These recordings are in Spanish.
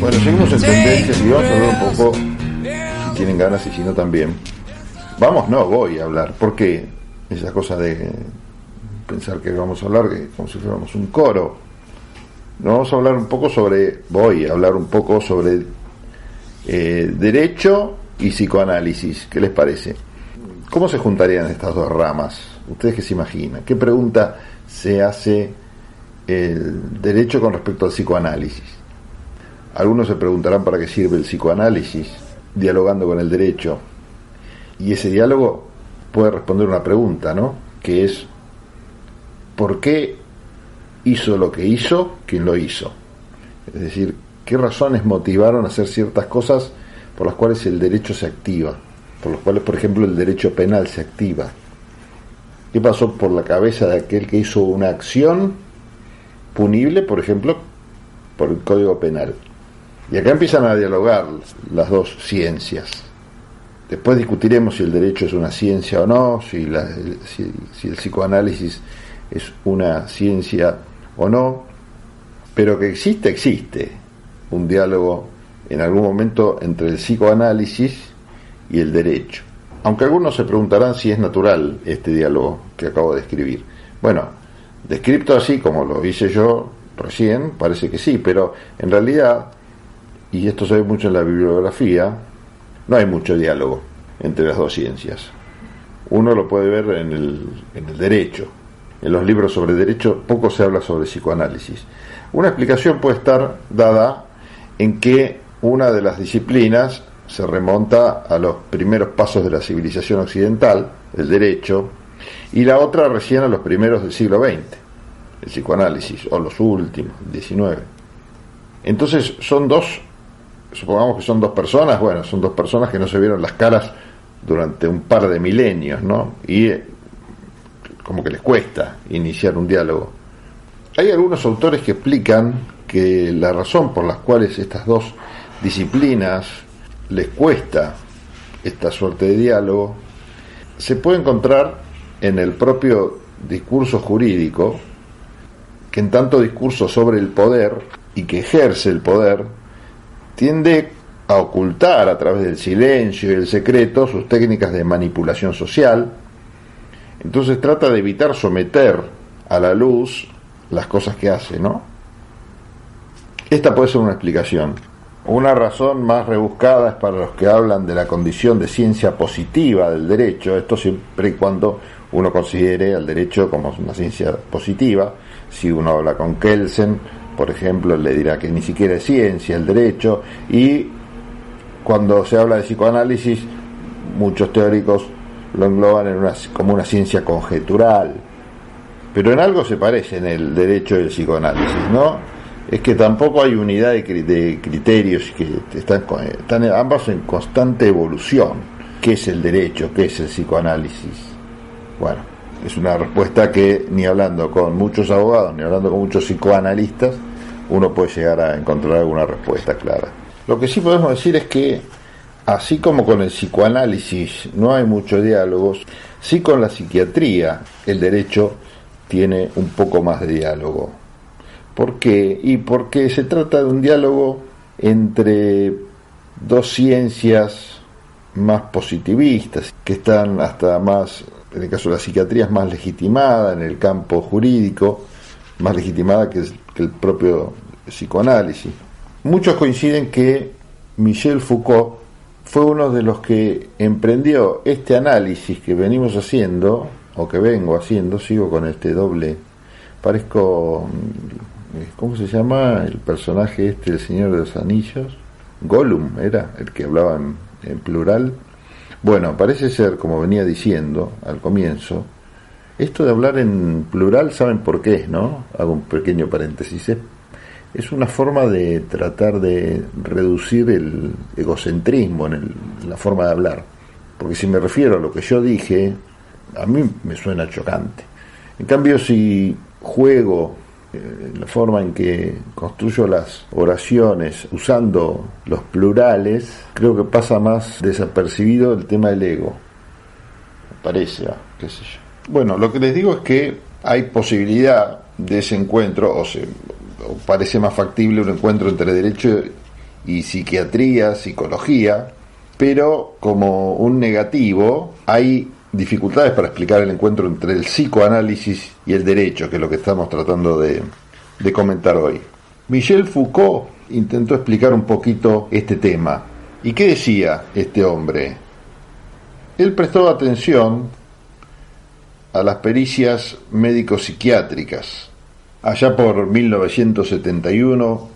Bueno, seguimos en tendencias y vamos a hablar un poco, si tienen ganas y si no también. Vamos, no, voy a hablar. ¿Por qué? Esa cosa de pensar que vamos a hablar como si fuéramos un coro. No, vamos a hablar un poco sobre, voy a hablar un poco sobre eh, derecho y psicoanálisis. ¿Qué les parece? ¿Cómo se juntarían estas dos ramas? ¿Ustedes qué se imaginan? ¿Qué pregunta se hace el derecho con respecto al psicoanálisis? Algunos se preguntarán para qué sirve el psicoanálisis, dialogando con el derecho. Y ese diálogo puede responder una pregunta, ¿no? Que es, ¿por qué hizo lo que hizo quien lo hizo? Es decir, ¿qué razones motivaron a hacer ciertas cosas por las cuales el derecho se activa? Por las cuales, por ejemplo, el derecho penal se activa. ¿Qué pasó por la cabeza de aquel que hizo una acción punible, por ejemplo, por el Código Penal? Y acá empiezan a dialogar las dos ciencias. Después discutiremos si el derecho es una ciencia o no, si, si, el psicoanálisis es una ciencia o no, pero que existe, existe un diálogo en algún momento entre el psicoanálisis y el derecho. Aunque algunos se preguntarán si es natural este diálogo que acabo de escribir. Bueno, descrito así como lo hice yo recién, parece que sí, pero en realidad y esto se ve mucho en la bibliografía, no hay mucho diálogo entre las dos ciencias. Uno lo puede ver en el, en el derecho. En los libros sobre derecho poco se habla sobre psicoanálisis. Una explicación puede estar dada en que una de las disciplinas se remonta a los primeros pasos de la civilización occidental, el derecho, y la otra recién a los primeros del siglo XX, el psicoanálisis, o los últimos, el XIX. Entonces son dos supongamos que son dos personas, bueno, son dos personas que no se vieron las caras durante un par de milenios, ¿no? Y eh, como que les cuesta iniciar un diálogo. Hay algunos autores que explican que la razón por las cuales estas dos disciplinas les cuesta esta suerte de diálogo se puede encontrar en el propio discurso jurídico, que en tanto discurso sobre el poder y que ejerce el poder, tiende a ocultar a través del silencio y el secreto sus técnicas de manipulación social, entonces trata de evitar someter a la luz las cosas que hace, ¿no? Esta puede ser una explicación. Una razón más rebuscada es para los que hablan de la condición de ciencia positiva del derecho, esto siempre y cuando uno considere al derecho como una ciencia positiva. Si uno habla con Kelsen, por ejemplo, le dirá que ni siquiera es ciencia el derecho y cuando se habla de psicoanálisis, muchos teóricos lo engloban en una, como una ciencia conjetural. Pero en algo se parece en el derecho del psicoanálisis, ¿no? Es que tampoco hay unidad de, criterios que están, están ambas en constante evolución. ¿Qué es el derecho? ¿Qué es el psicoanálisis? Bueno, es una respuesta que ni hablando con muchos abogados, ni hablando con muchos psicoanalistas, uno puede llegar a encontrar alguna respuesta clara. Lo que sí podemos decir es que, así como con el psicoanálisis no hay muchos diálogos, sí con la psiquiatría el derecho tiene un poco más de diálogo. ¿Por qué? Y porque se trata de un diálogo entre dos ciencias más positivistas, que están hasta más en el caso de la psiquiatría es más legitimada en el campo jurídico, más legitimada que, el propio psicoanálisis. Muchos coinciden que Michel Foucault fue uno de los que emprendió este análisis que venimos haciendo, o que vengo haciendo, sigo con este doble, parezco, ¿cómo se llama el personaje este, el Señor de los Anillos? Gollum era el que hablaba en plural. Bueno, parece ser, como venía diciendo al comienzo, esto de hablar en plural, ¿saben por qué? ¿No? Hago un pequeño paréntesis. Es, una forma de tratar de reducir el egocentrismo en, la forma de hablar. Porque si me refiero a lo que yo dije, a mí me suena chocante. En cambio, si juego eh, la forma en que construyo las oraciones usando los plurales, creo que pasa más desapercibido el tema del ego. Parece, ah, qué sé yo. Bueno, lo que les digo es que hay posibilidad de ese encuentro, o, parece más factible un encuentro entre derecho y psiquiatría, psicología, pero como un negativo hay dificultades para explicar el encuentro entre el psicoanálisis y el derecho, que es lo que estamos tratando de, comentar hoy. Michel Foucault intentó explicar un poquito este tema. ¿Y qué decía este hombre? Él prestó atención a las pericias médico-psiquiátricas. Allá por 1971,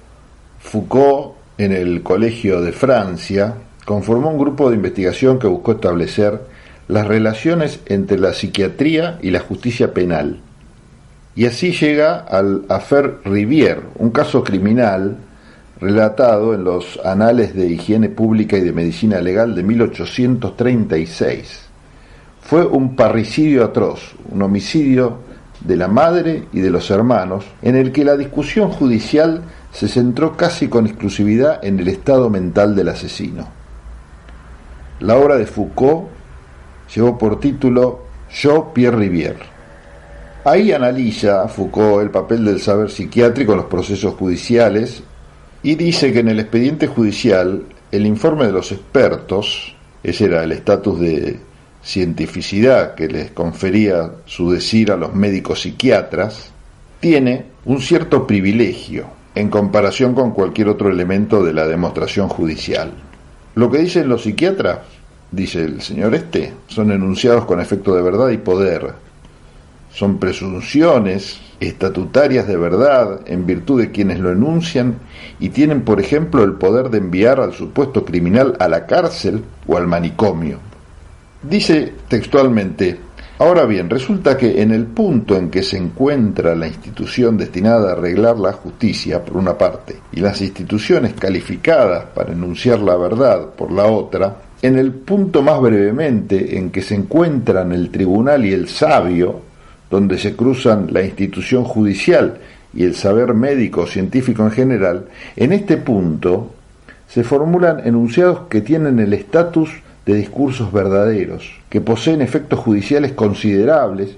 Foucault, en el Colegio de Francia, conformó un grupo de investigación que buscó establecer las relaciones entre la psiquiatría y la justicia penal. Y así llega al Affaire Rivière, un caso criminal relatado en los Anales de Higiene Pública y de Medicina Legal de 1836. Fue un parricidio atroz, un homicidio de la madre y de los hermanos, en el que la discusión judicial se centró casi con exclusividad en el estado mental del asesino. La obra de Foucault llevó por título Yo, Pierre Rivière. Ahí analiza Foucault el papel del saber psiquiátrico en los procesos judiciales y dice que en el expediente judicial el informe de los expertos, ese era el estatus de cientificidad que les confería su decir a los médicos psiquiatras, tiene un cierto privilegio en comparación con cualquier otro elemento de la demostración judicial. Lo que dicen los psiquiatras, dice el señor este, son enunciados con efecto de verdad y poder, son presunciones estatutarias de verdad en virtud de quienes lo enuncian y tienen, por ejemplo, el poder de enviar al supuesto criminal a la cárcel o al manicomio. Dice textualmente, ahora bien, resulta que en el punto en que se encuentra la institución destinada a arreglar la justicia, por una parte, y las instituciones calificadas para enunciar la verdad, por la otra, en el punto más brevemente en que se encuentran el tribunal y el sabio, donde se cruzan la institución judicial y el saber médico científico en general, en este punto se formulan enunciados que tienen el estatus de discursos verdaderos, que poseen efectos judiciales considerables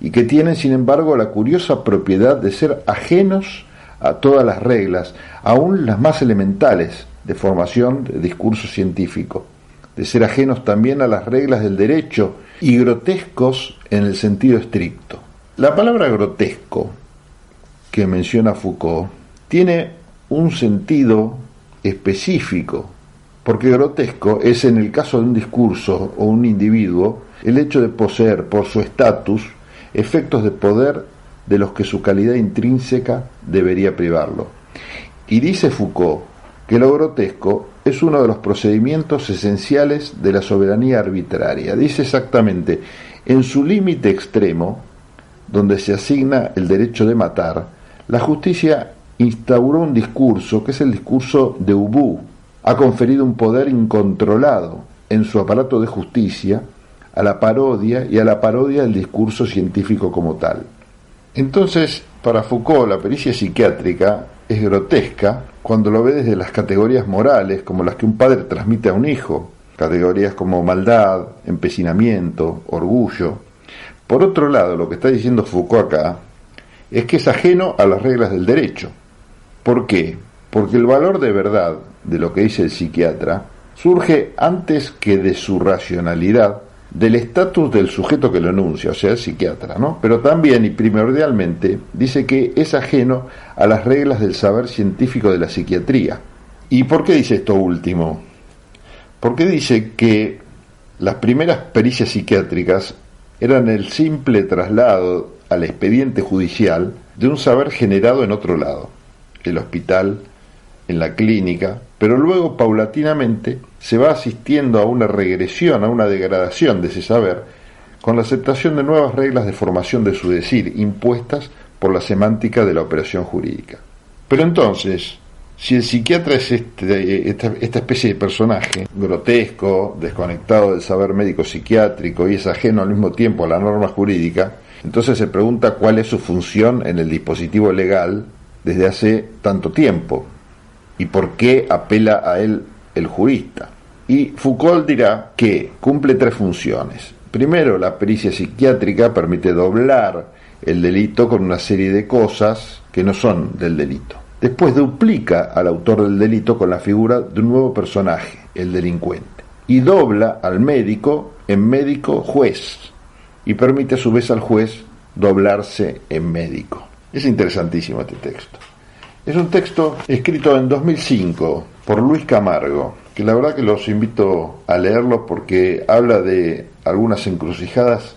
y que tienen, sin embargo, la curiosa propiedad de ser ajenos a todas las reglas, aun las más elementales de formación de discurso científico, de ser ajenos también a las reglas del derecho y grotescos en el sentido estricto. La palabra grotesco que menciona Foucault tiene un sentido específico, porque grotesco es en el caso de un discurso o un individuo el hecho de poseer por su estatus efectos de poder de los que su calidad intrínseca debería privarlo. Y dice Foucault que lo grotesco es uno de los procedimientos esenciales de la soberanía arbitraria. Dice exactamente, en su límite extremo, donde se asigna el derecho de matar, la justicia instauró un discurso que es el discurso de Ubu. Ha conferido un poder incontrolado en su aparato de justicia a la parodia y a la parodia del discurso científico como tal. Entonces, para Foucault, la pericia psiquiátrica es grotesca cuando lo ve desde las categorías morales, como las que un padre transmite a un hijo, categorías como maldad, empecinamiento, orgullo. Por otro lado, lo que está diciendo Foucault acá es que es ajeno a las reglas del derecho. ¿Por qué? Porque el valor de verdad de lo que dice el psiquiatra surge antes que de su racionalidad del estatus del sujeto que lo enuncia, o sea, el psiquiatra, ¿no? Pero también y primordialmente dice que es ajeno a las reglas del saber científico de la psiquiatría. ¿Y por qué dice esto último? Porque dice que las primeras pericias psiquiátricas eran el simple traslado al expediente judicial de un saber generado en otro lado, el hospital, en la clínica, pero luego paulatinamente se va asistiendo a una regresión, a una degradación de ese saber, con la aceptación de nuevas reglas de formación de su decir, impuestas por la semántica de la operación jurídica. Pero entonces, si el psiquiatra es este, esta, esta, especie de personaje grotesco, desconectado del saber médico psiquiátrico y es ajeno al mismo tiempo a la norma jurídica, entonces se pregunta cuál es su función en el dispositivo legal desde hace tanto tiempo y por qué apela a él el jurista. Y Foucault dirá que cumple tres funciones. Primero, la pericia psiquiátrica permite doblar el delito con una serie de cosas que no son del delito. Después duplica al autor del delito con la figura de un nuevo personaje, el delincuente, y dobla al médico en médico juez, y permite a su vez al juez doblarse en médico. Es interesantísimo este texto. Es un texto escrito en 2005 por Luis Camargo, que la verdad que los invito a leerlo porque habla de algunas encrucijadas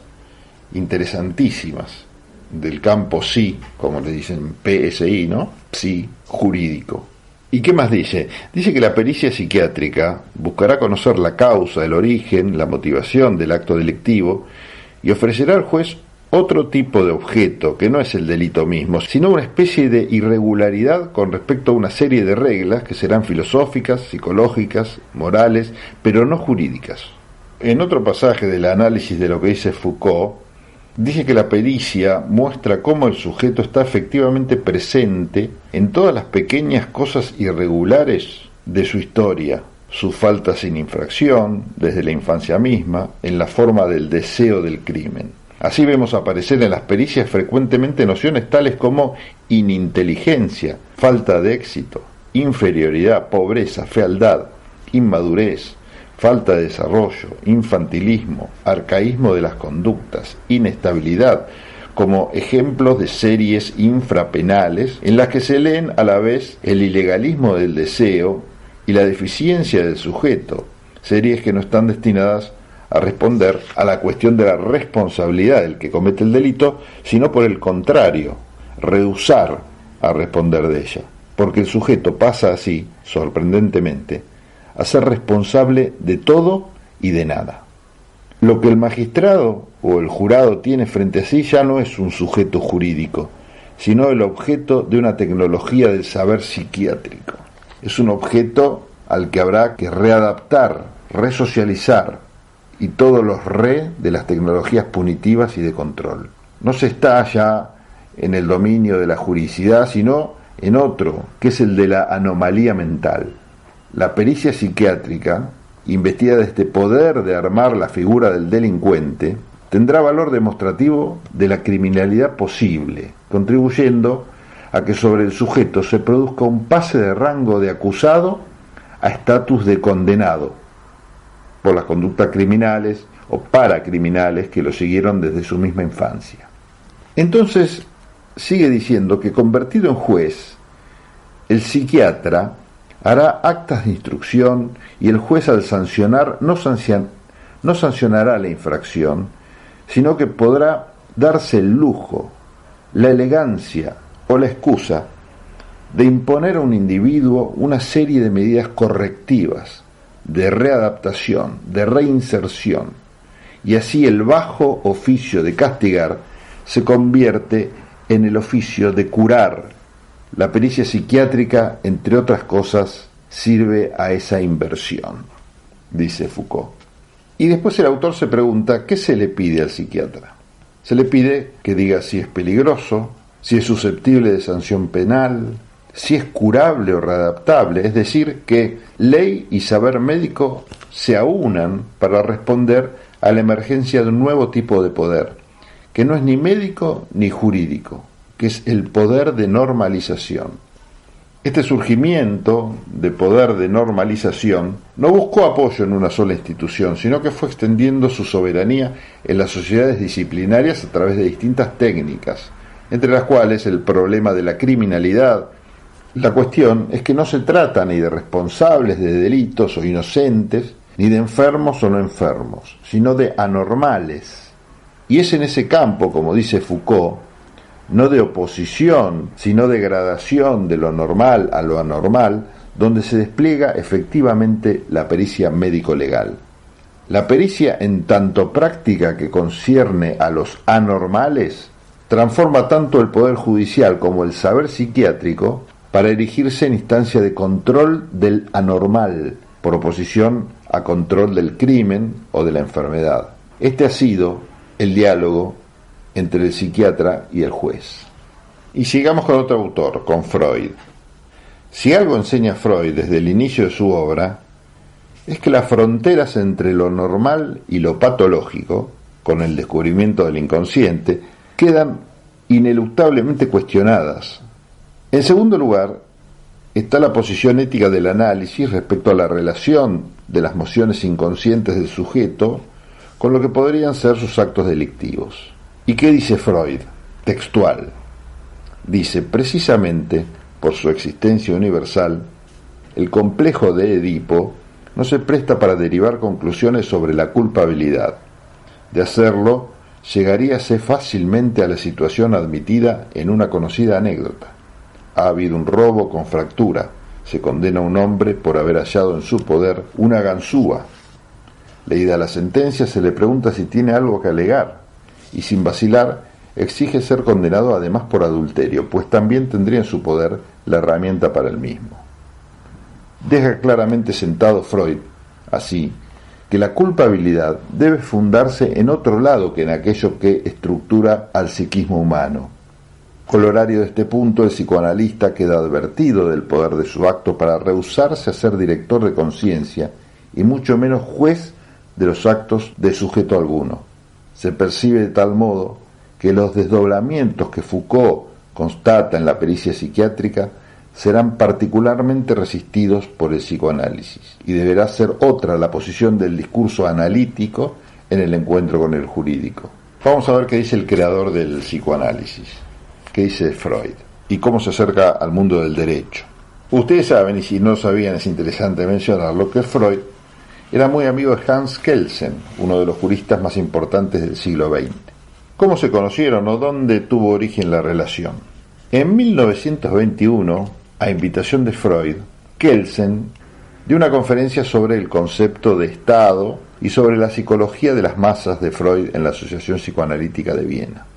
interesantísimas del campo sí, como le dicen PSI, ¿no? Sí, jurídico. ¿Y qué más dice? Dice que la pericia psiquiátrica buscará conocer la causa, el origen, la motivación del acto delictivo y ofrecerá al juez otro tipo de objeto, que no es el delito mismo, sino una especie de irregularidad con respecto a una serie de reglas que serán filosóficas, psicológicas, morales, pero no jurídicas. En otro pasaje del análisis de lo que dice Foucault, dice que la pericia muestra cómo el sujeto está efectivamente presente en todas las pequeñas cosas irregulares de su historia, su falta sin infracción, desde la infancia misma, en la forma del deseo del crimen. Así vemos aparecer en las pericias frecuentemente nociones tales como ininteligencia, falta de éxito, inferioridad, pobreza, fealdad, inmadurez, falta de desarrollo, infantilismo, arcaísmo de las conductas, inestabilidad, como ejemplos de series infrapenales en las que se leen a la vez el ilegalismo del deseo y la deficiencia del sujeto, series que no están destinadas a responder a la cuestión de la responsabilidad del que comete el delito, sino por el contrario, rehusar a responder de ella, porque el sujeto pasa así, sorprendentemente, a ser responsable de todo y de nada. Lo que el magistrado o el jurado tiene frente a sí ya no es un sujeto jurídico, sino el objeto de una tecnología del saber psiquiátrico. Es un objeto al que habrá que readaptar, resocializar, y todos los re de las tecnologías punitivas y de control. No se está ya en el dominio de la juridicidad, sino en otro, que es el de la anomalía mental. La pericia psiquiátrica, investida de este poder de armar la figura del delincuente, tendrá valor demostrativo de la criminalidad posible, contribuyendo a que sobre el sujeto se produzca un pase de rango de acusado a estatus de condenado, por las conductas criminales o paracriminales que lo siguieron desde su misma infancia. Entonces, sigue diciendo que convertido en juez, el psiquiatra hará actas de instrucción y el juez al sancionar no, no sancionará la infracción, sino que podrá darse el lujo, la elegancia o la excusa de imponer a un individuo una serie de medidas correctivas de readaptación, de reinserción, y así el bajo oficio de castigar se convierte en el oficio de curar. La pericia psiquiátrica, entre otras cosas, sirve a esa inversión, dice Foucault. Y después el autor se pregunta, ¿qué se le pide al psiquiatra? Se le pide que diga si es peligroso, si es susceptible de sanción penal, si es curable o readaptable, es decir, que ley y saber médico se aunan para responder a la emergencia de un nuevo tipo de poder, que no es ni médico ni jurídico, que es el poder de normalización. Este surgimiento de poder de normalización no buscó apoyo en una sola institución, sino que fue extendiendo su soberanía en las sociedades disciplinarias a través de distintas técnicas, entre las cuales el problema de la criminalidad, la cuestión es que no se trata ni de responsables de delitos o inocentes, ni de enfermos o no enfermos, sino de anormales. Y es en ese campo, como dice Foucault, no de oposición, sino de gradación de lo normal a lo anormal, donde se despliega efectivamente la pericia médico-legal. La pericia, en tanto práctica que concierne a los anormales, transforma tanto el poder judicial como el saber psiquiátrico para erigirse en instancia de control del anormal, por oposición a control del crimen o de la enfermedad. Este ha sido el diálogo entre el psiquiatra y el juez. Y sigamos con otro autor, con Freud. Si algo enseña Freud desde el inicio de su obra, es que las fronteras entre lo normal y lo patológico, con el descubrimiento del inconsciente, quedan ineluctablemente cuestionadas. En segundo lugar, está la posición ética del análisis respecto a la relación de las mociones inconscientes del sujeto con lo que podrían ser sus actos delictivos. ¿Y qué dice Freud? Textual. Dice, precisamente por su existencia universal, el complejo de Edipo no se presta para derivar conclusiones sobre la culpabilidad. De hacerlo, llegaríase fácilmente a la situación admitida en una conocida anécdota. Ha habido un robo con fractura. Se condena a un hombre por haber hallado en su poder una ganzúa. Leída la sentencia, se le pregunta si tiene algo que alegar y sin vacilar exige ser condenado además por adulterio, pues también tendría en su poder la herramienta para el mismo. Deja claramente sentado Freud, así, que la culpabilidad debe fundarse en otro lado que en aquello que estructura al psiquismo humano. Colorario de este punto, el psicoanalista queda advertido del poder de su acto para rehusarse a ser director de conciencia y mucho menos juez de los actos de sujeto alguno. Se percibe de tal modo que los desdoblamientos que Foucault constata en la pericia psiquiátrica serán particularmente resistidos por el psicoanálisis y deberá ser otra la posición del discurso analítico en el encuentro con el jurídico. Vamos a ver qué dice el creador del psicoanálisis, qué dice Freud y cómo se acerca al mundo del derecho. Ustedes saben, y si no sabían es interesante mencionarlo, que Freud era muy amigo de Hans Kelsen, uno de los juristas más importantes del siglo XX. ¿Cómo se conocieron o dónde tuvo origen la relación? En 1921, a invitación de Freud, Kelsen dio una conferencia sobre el concepto de Estado y sobre la psicología de las masas de Freud en la Asociación Psicoanalítica de Viena.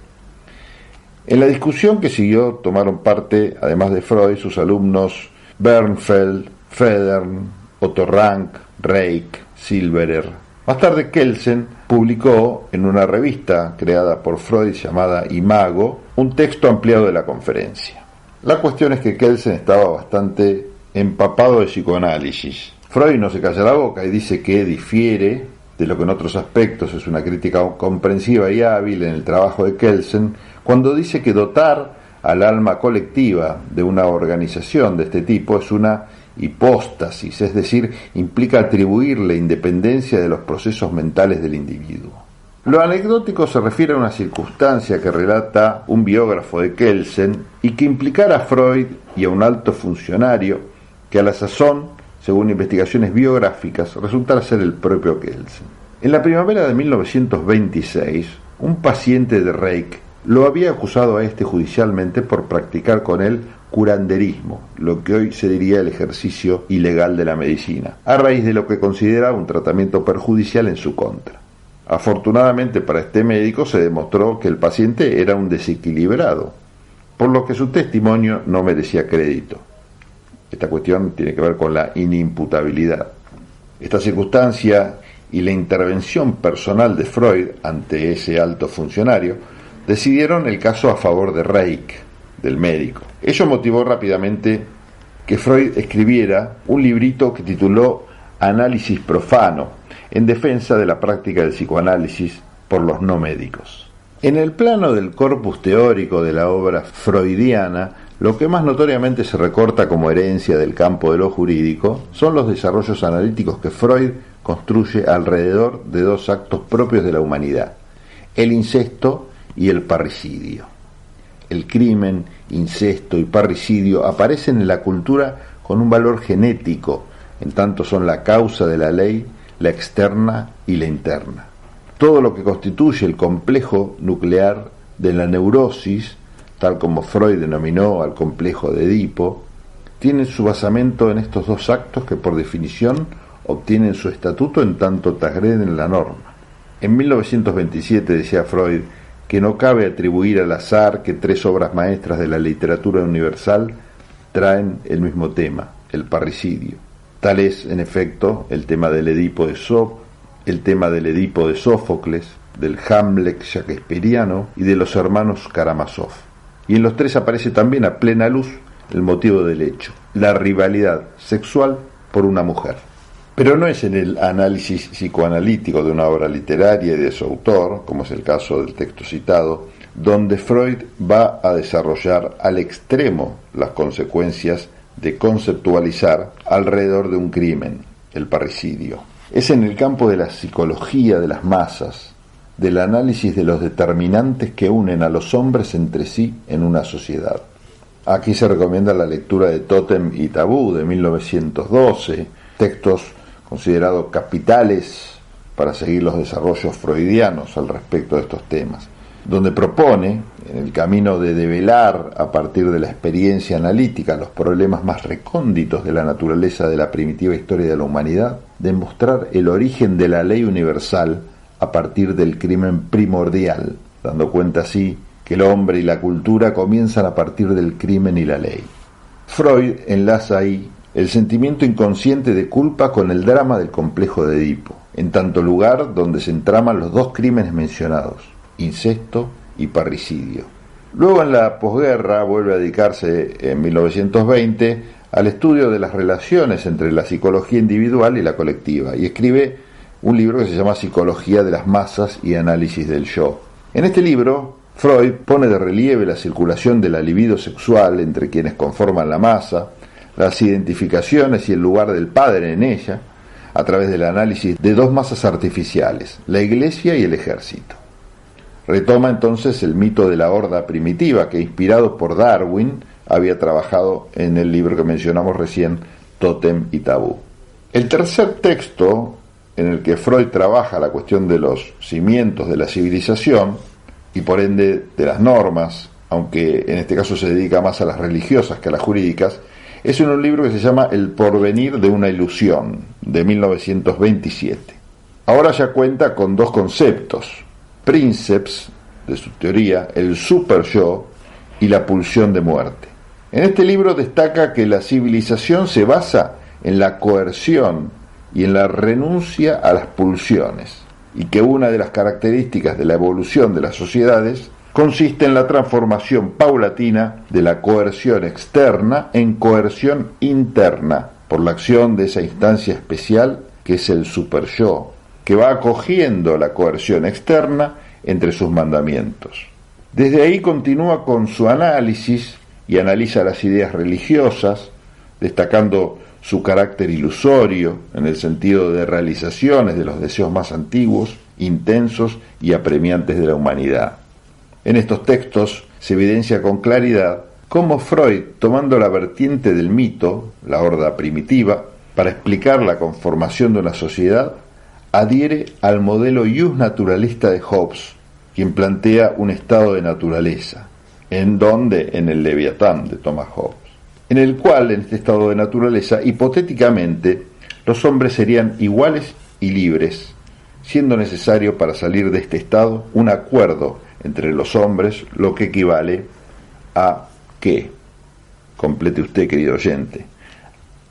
En la discusión que siguió tomaron parte, además de Freud, sus alumnos Bernfeld, Federn, Otto Rank, Reich, Silverer. Más tarde Kelsen publicó en una revista creada por Freud llamada Imago un texto ampliado de la conferencia. La cuestión es que Kelsen estaba bastante empapado de psicoanálisis. Freud no se calla la boca y dice que difiere de lo que en otros aspectos es una crítica comprensiva y hábil en el trabajo de Kelsen, cuando dice que dotar al alma colectiva de una organización de este tipo es una hipóstasis, es decir, implica atribuirle independencia de los procesos mentales del individuo. Lo anecdótico se refiere a una circunstancia que relata un biógrafo de Kelsen y que implicara a Freud y a un alto funcionario que a la sazón, según investigaciones biográficas, resultara ser el propio Kelsen. En la primavera de 1926, un paciente de Reich lo había acusado a este judicialmente por practicar con él curanderismo, lo que hoy se diría el ejercicio ilegal de la medicina, a raíz de lo que consideraba un tratamiento perjudicial en su contra. Afortunadamente para este médico se demostró que el paciente era un desequilibrado, por lo que su testimonio no merecía crédito. Esta cuestión tiene que ver con la inimputabilidad. Esta circunstancia y la intervención personal de Freud ante ese alto funcionario decidieron el caso a favor de Reich, del médico. Ello motivó rápidamente que Freud escribiera un librito que tituló Análisis profano, en defensa de la práctica del psicoanálisis por los no médicos. En el plano del corpus teórico de la obra freudiana, lo que más notoriamente se recorta como herencia del campo de lo jurídico son los desarrollos analíticos que Freud construye alrededor de dos actos propios de la humanidad, el incesto y el parricidio. El crimen, incesto y parricidio aparecen en la cultura con un valor genético, en tanto son la causa de la ley la externa y la interna. Todo lo que constituye el complejo nuclear de la neurosis, tal como Freud denominó al complejo de Edipo, tiene su basamento en estos dos actos que por definición obtienen su estatuto en tanto transgreden la norma. En 1927 decía Freud que no cabe atribuir al azar que tres obras maestras de la literatura universal traen el mismo tema, el parricidio. Tal es, en efecto, el tema del Edipo de Sop, el tema del Edipo de Sófocles, del Hamlet shakespeariano y de los hermanos Karamazov. Y en los tres aparece también a plena luz el motivo del hecho, la rivalidad sexual por una mujer. Pero no es en el análisis psicoanalítico de una obra literaria y de su autor, como es el caso del texto citado, donde Freud va a desarrollar al extremo las consecuencias de conceptualizar alrededor de un crimen, el parricidio. Es en el campo de la psicología de las masas, del análisis de los determinantes que unen a los hombres entre sí en una sociedad. Aquí se recomienda la lectura de Totem y Tabú de 1912, textos considerados capitales para seguir los desarrollos freudianos al respecto de estos temas, donde propone, en el camino de develar a partir de la experiencia analítica los problemas más recónditos de la naturaleza de la primitiva historia de la humanidad, demostrar el origen de la ley universal a partir del crimen primordial, dando cuenta así que el hombre y la cultura comienzan a partir del crimen y la ley. Freud enlaza ahí el sentimiento inconsciente de culpa con el drama del complejo de Edipo, en tanto lugar donde se entraman los dos crímenes mencionados, incesto y parricidio. Luego en la posguerra vuelve a dedicarse en 1920 al estudio de las relaciones entre la psicología individual y la colectiva y escribe un libro que se llama Psicología de las masas y análisis del yo. En este libro Freud pone de relieve la circulación de la libido sexual entre quienes conforman la masa, las identificaciones y el lugar del padre en ella, a través del análisis de dos masas artificiales, la iglesia y el ejército. Retoma entonces el mito de la horda primitiva que, inspirado por Darwin, había trabajado en el libro que mencionamos recién, Totem y Tabú. El tercer texto en el que Freud trabaja la cuestión de los cimientos de la civilización y por ende de las normas, aunque en este caso se dedica más a las religiosas que a las jurídicas, es un libro que se llama El porvenir de una ilusión, de 1927. Ahora ya cuenta con dos conceptos, Princeps, de su teoría, el super yo y la pulsión de muerte. En este libro destaca que la civilización se basa en la coerción y en la renuncia a las pulsiones y que una de las características de la evolución de las sociedades consiste en la transformación paulatina de la coerción externa en coerción interna por la acción de esa instancia especial que es el super yo, que va acogiendo la coerción externa entre sus mandamientos. Desde ahí continúa con su análisis y analiza las ideas religiosas, destacando su carácter ilusorio en el sentido de realizaciones de los deseos más antiguos, intensos y apremiantes de la humanidad. En estos textos se evidencia con claridad cómo Freud, tomando la vertiente del mito, la horda primitiva, para explicar la conformación de una sociedad, adhiere al modelo ius naturalista de Hobbes, quien plantea un estado de naturaleza, en donde en el Leviatán de Thomas Hobbes en el cual, en este estado de naturaleza, hipotéticamente, los hombres serían iguales y libres, siendo necesario para salir de este estado un acuerdo entre los hombres, lo que equivale a qué, complete usted, querido oyente,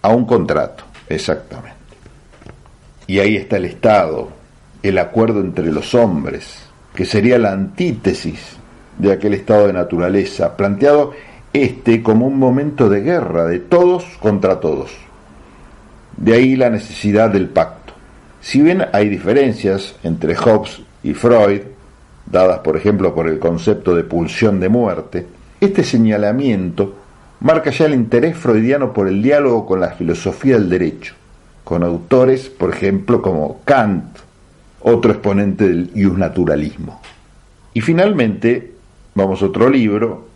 a un contrato, exactamente. Y ahí está el Estado, el acuerdo entre los hombres, que sería la antítesis de aquel estado de naturaleza, planteado este como un momento de guerra de todos contra todos. De ahí la necesidad del pacto. Si bien hay diferencias entre Hobbes y Freud, dadas por ejemplo por el concepto de pulsión de muerte, este señalamiento marca ya el interés freudiano por el diálogo con la filosofía del derecho, con autores, por ejemplo, como Kant, otro exponente del naturalismo. Y finalmente, vamos a otro libro,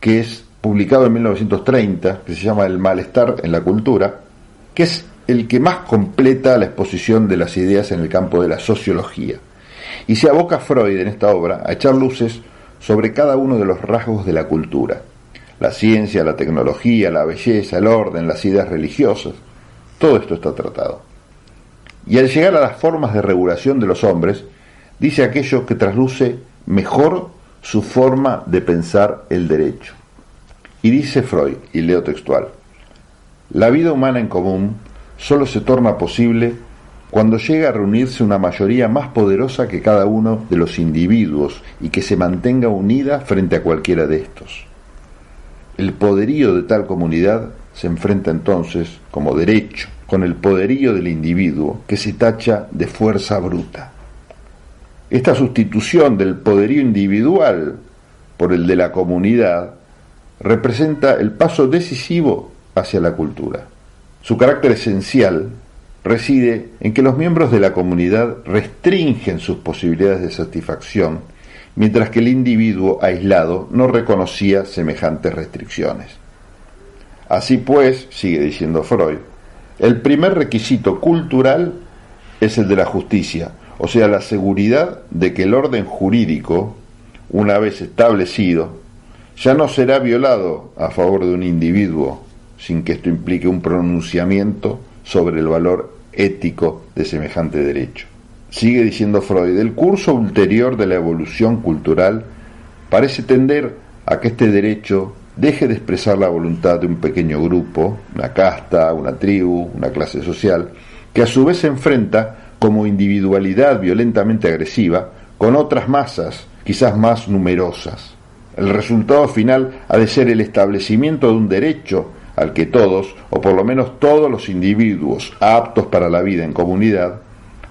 que es publicado en 1930, que se llama El malestar en la cultura, que es el que más completa la exposición de las ideas en el campo de la sociología. Y se aboca Freud en esta obra a echar luces sobre cada uno de los rasgos de la cultura, la ciencia, la tecnología, la belleza, el orden, las ideas religiosas, todo esto está tratado. Y al llegar a las formas de regulación de los hombres, dice aquello que trasluce mejor su forma de pensar el derecho. Y dice Freud, y leo textual, la vida humana en común solo se torna posible cuando llega a reunirse una mayoría más poderosa que cada uno de los individuos y que se mantenga unida frente a cualquiera de estos. El poderío de tal comunidad se enfrenta entonces, como derecho, con el poderío del individuo que se tacha de fuerza bruta. Esta sustitución del poderío individual por el de la comunidad representa el paso decisivo hacia la cultura. Su carácter esencial reside en que los miembros de la comunidad restringen sus posibilidades de satisfacción, mientras que el individuo aislado no reconocía semejantes restricciones. Así pues, sigue diciendo Freud, el primer requisito cultural es el de la justicia, o sea, la seguridad de que el orden jurídico, una vez establecido, ya no será violado a favor de un individuo sin que esto implique un pronunciamiento sobre el valor ético de semejante derecho. Sigue diciendo Freud, el curso ulterior de la evolución cultural parece tender a que este derecho deje de expresar la voluntad de un pequeño grupo, una casta, una tribu, una clase social, que a su vez se enfrenta como individualidad violentamente agresiva con otras masas, quizás más numerosas. El resultado final ha de ser el establecimiento de un derecho al que todos, o por lo menos todos los individuos aptos para la vida en comunidad,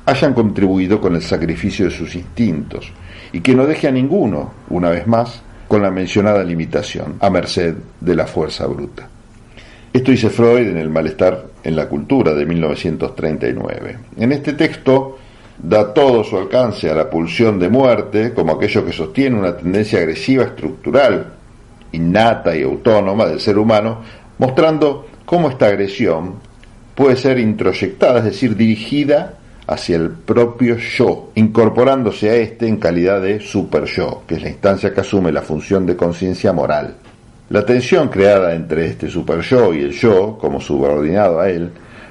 hayan contribuido con el sacrificio de sus instintos, y que no deje a ninguno, una vez más, con la mencionada limitación, a merced de la fuerza bruta. Esto dice Freud en El malestar en la cultura de 1939. En este texto da todo su alcance a la pulsión de muerte como aquello que sostiene una tendencia agresiva estructural, innata y autónoma del ser humano mostrando cómo esta agresión puede ser introyectada, es decir, dirigida hacia el propio yo, incorporándose a este en calidad de super yo, que es la instancia que asume la función de conciencia moral. La tensión creada entre este super yo y el yo, como subordinado a él,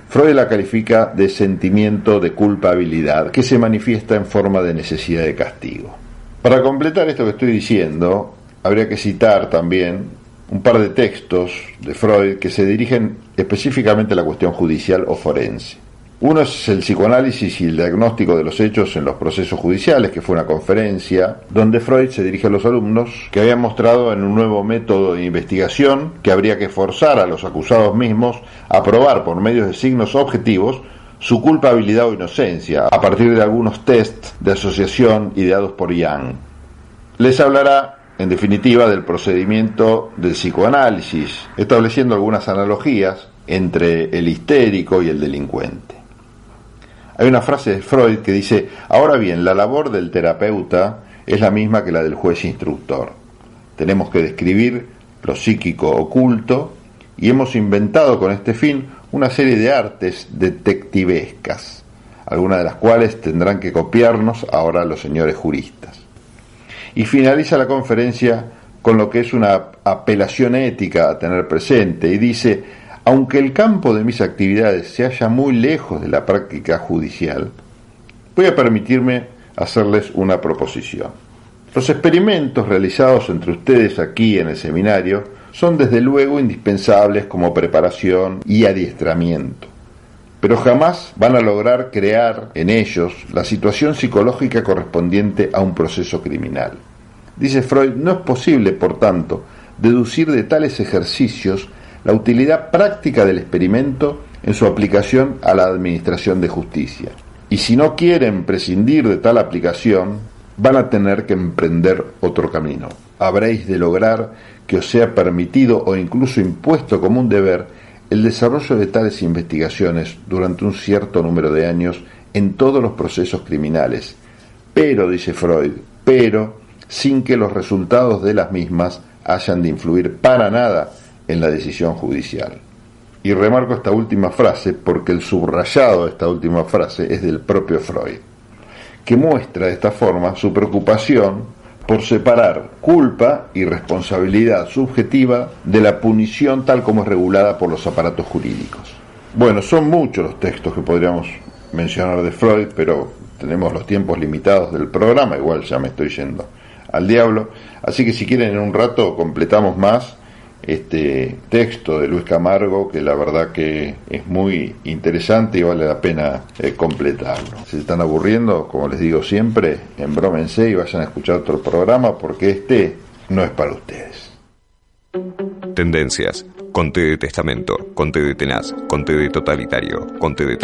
Freud la califica de sentimiento de culpabilidad, que se manifiesta en forma de necesidad de castigo. Para completar esto que estoy diciendo, habría que citar también un par de textos de Freud que se dirigen específicamente a la cuestión judicial o forense. Uno es el psicoanálisis y el diagnóstico de los hechos en los procesos judiciales, que fue una conferencia donde Freud se dirige a los alumnos que habían mostrado en un nuevo método de investigación que habría que forzar a los acusados mismos a probar por medios de signos objetivos su culpabilidad o inocencia a partir de algunos tests de asociación ideados por Young. Les hablará en definitiva, del procedimiento del psicoanálisis, estableciendo algunas analogías entre el histérico y el delincuente. Hay una frase de Freud que dice, ahora bien, la labor del terapeuta es la misma que la del juez instructor. Tenemos que describir lo psíquico oculto y hemos inventado con este fin una serie de artes detectivescas, algunas de las cuales tendrán que copiarnos ahora los señores juristas y finaliza la conferencia con lo que es una apelación ética a tener presente y dice, aunque el campo de mis actividades se halla muy lejos de la práctica judicial, voy a permitirme hacerles una proposición. Los experimentos realizados entre ustedes aquí en el seminario son desde luego indispensables como preparación y adiestramiento, pero jamás van a lograr crear en ellos la situación psicológica correspondiente a un proceso criminal. Dice Freud, no es posible, por tanto, deducir de tales ejercicios la utilidad práctica del experimento en su aplicación a la administración de justicia. Y si no quieren prescindir de tal aplicación, van a tener que emprender otro camino. Habréis de lograr que os sea permitido o incluso impuesto como un deber el desarrollo de tales investigaciones durante un cierto número de años en todos los procesos criminales. Pero, dice Freud, pero sin que los resultados de las mismas hayan de influir para nada en la decisión judicial. Y remarco esta última frase porque el subrayado de esta última frase es del propio Freud, que muestra de esta forma su preocupación por separar culpa y responsabilidad subjetiva de la punición tal como es regulada por los aparatos jurídicos. Bueno, son muchos los textos que podríamos mencionar de Freud, pero tenemos los tiempos limitados del programa, igual ya me estoy yendo al diablo. Así que si quieren en un rato completamos más este texto de Luis Camargo que la verdad que es muy interesante y vale la pena eh, completarlo. Si se están aburriendo, como les digo siempre, embrómense y vayan a escuchar otro programa porque este no es para ustedes. Tendencias. Conte de testamento, conte de tenaz, conte de totalitario, conte de trans